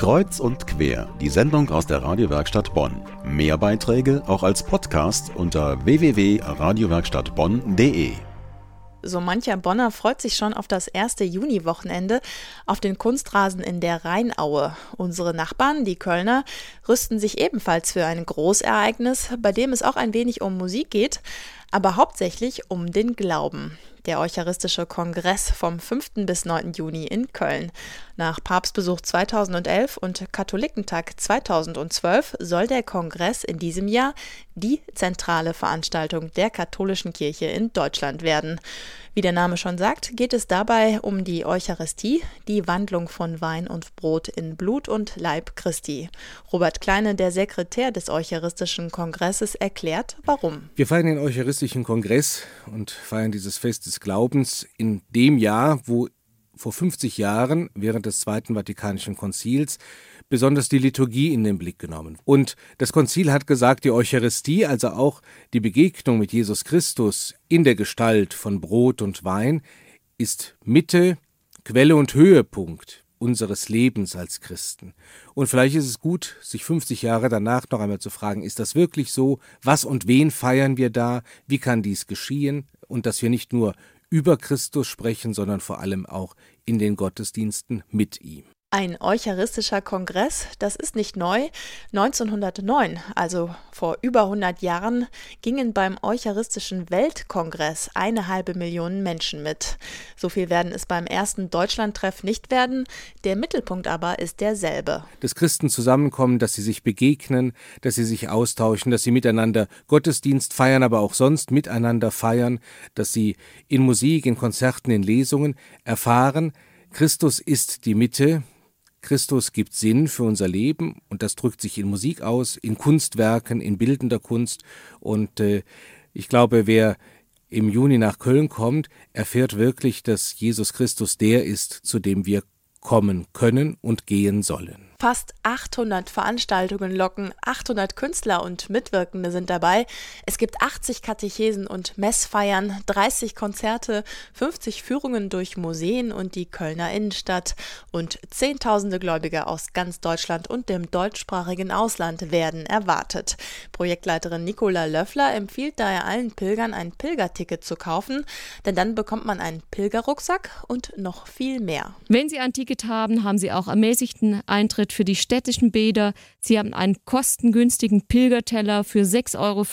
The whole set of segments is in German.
Kreuz und quer, die Sendung aus der Radiowerkstatt Bonn. Mehr Beiträge auch als Podcast unter www.radiowerkstattbonn.de. So mancher Bonner freut sich schon auf das erste Juniwochenende auf den Kunstrasen in der Rheinaue. Unsere Nachbarn, die Kölner, rüsten sich ebenfalls für ein Großereignis, bei dem es auch ein wenig um Musik geht, aber hauptsächlich um den Glauben der Eucharistische Kongress vom 5. bis 9. Juni in Köln. Nach Papstbesuch 2011 und Katholikentag 2012 soll der Kongress in diesem Jahr die zentrale Veranstaltung der katholischen Kirche in Deutschland werden. Wie der Name schon sagt, geht es dabei um die Eucharistie, die Wandlung von Wein und Brot in Blut und Leib Christi. Robert Kleine, der Sekretär des Eucharistischen Kongresses, erklärt, warum. Wir feiern den Eucharistischen Kongress und feiern dieses Fest des Glaubens in dem Jahr, wo vor 50 Jahren während des Zweiten Vatikanischen Konzils besonders die Liturgie in den Blick genommen. Und das Konzil hat gesagt, die Eucharistie, also auch die Begegnung mit Jesus Christus in der Gestalt von Brot und Wein, ist Mitte, Quelle und Höhepunkt unseres Lebens als Christen. Und vielleicht ist es gut, sich 50 Jahre danach noch einmal zu fragen, ist das wirklich so? Was und wen feiern wir da? Wie kann dies geschehen? Und dass wir nicht nur über Christus sprechen, sondern vor allem auch in den Gottesdiensten mit ihm. Ein Eucharistischer Kongress, das ist nicht neu. 1909, also vor über 100 Jahren, gingen beim Eucharistischen Weltkongress eine halbe Million Menschen mit. So viel werden es beim ersten Deutschlandtreff nicht werden. Der Mittelpunkt aber ist derselbe. Dass Christen zusammenkommen, dass sie sich begegnen, dass sie sich austauschen, dass sie miteinander Gottesdienst feiern, aber auch sonst miteinander feiern, dass sie in Musik, in Konzerten, in Lesungen erfahren, Christus ist die Mitte, Christus gibt Sinn für unser Leben und das drückt sich in Musik aus, in Kunstwerken, in bildender Kunst. Und äh, ich glaube, wer im Juni nach Köln kommt, erfährt wirklich, dass Jesus Christus der ist, zu dem wir kommen können und gehen sollen. Fast 800 Veranstaltungen locken, 800 Künstler und Mitwirkende sind dabei. Es gibt 80 Katechesen und Messfeiern, 30 Konzerte, 50 Führungen durch Museen und die Kölner Innenstadt und Zehntausende Gläubige aus ganz Deutschland und dem deutschsprachigen Ausland werden erwartet. Projektleiterin Nicola Löffler empfiehlt daher allen Pilgern ein Pilgerticket zu kaufen, denn dann bekommt man einen Pilgerrucksack und noch viel mehr. Wenn Sie ein Ticket haben, haben Sie auch ermäßigten Eintritt Angebot für die städtischen Bäder. Sie haben einen kostengünstigen Pilgerteller für 6,50 Euro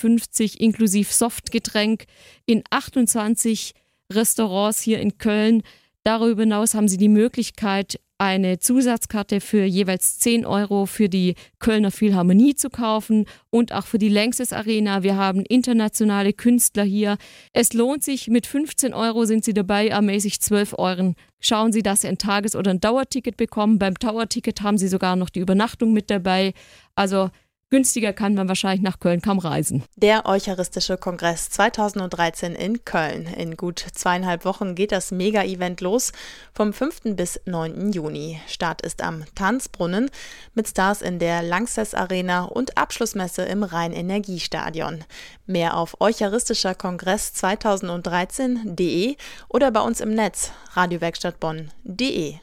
inklusive Softgetränk in 28 Restaurants hier in Köln. Darüber hinaus haben Sie die Möglichkeit, eine Zusatzkarte für jeweils 10 Euro für die Kölner Philharmonie zu kaufen und auch für die Längstes Arena. Wir haben internationale Künstler hier. Es lohnt sich, mit 15 Euro sind Sie dabei, ermäßig 12 Euro. Schauen Sie, dass Sie ein Tages- oder ein Dauerticket bekommen. Beim Dauerticket haben Sie sogar noch die Übernachtung mit dabei. Also Günstiger kann man wahrscheinlich nach Köln kaum reisen. Der Eucharistische Kongress 2013 in Köln. In gut zweieinhalb Wochen geht das Mega-Event los, vom 5. bis 9. Juni. Start ist am Tanzbrunnen mit Stars in der Langsess Arena und Abschlussmesse im Rhein-Energiestadion. Mehr auf eucharistischerkongress2013.de oder bei uns im Netz radiowerkstattbonn.de.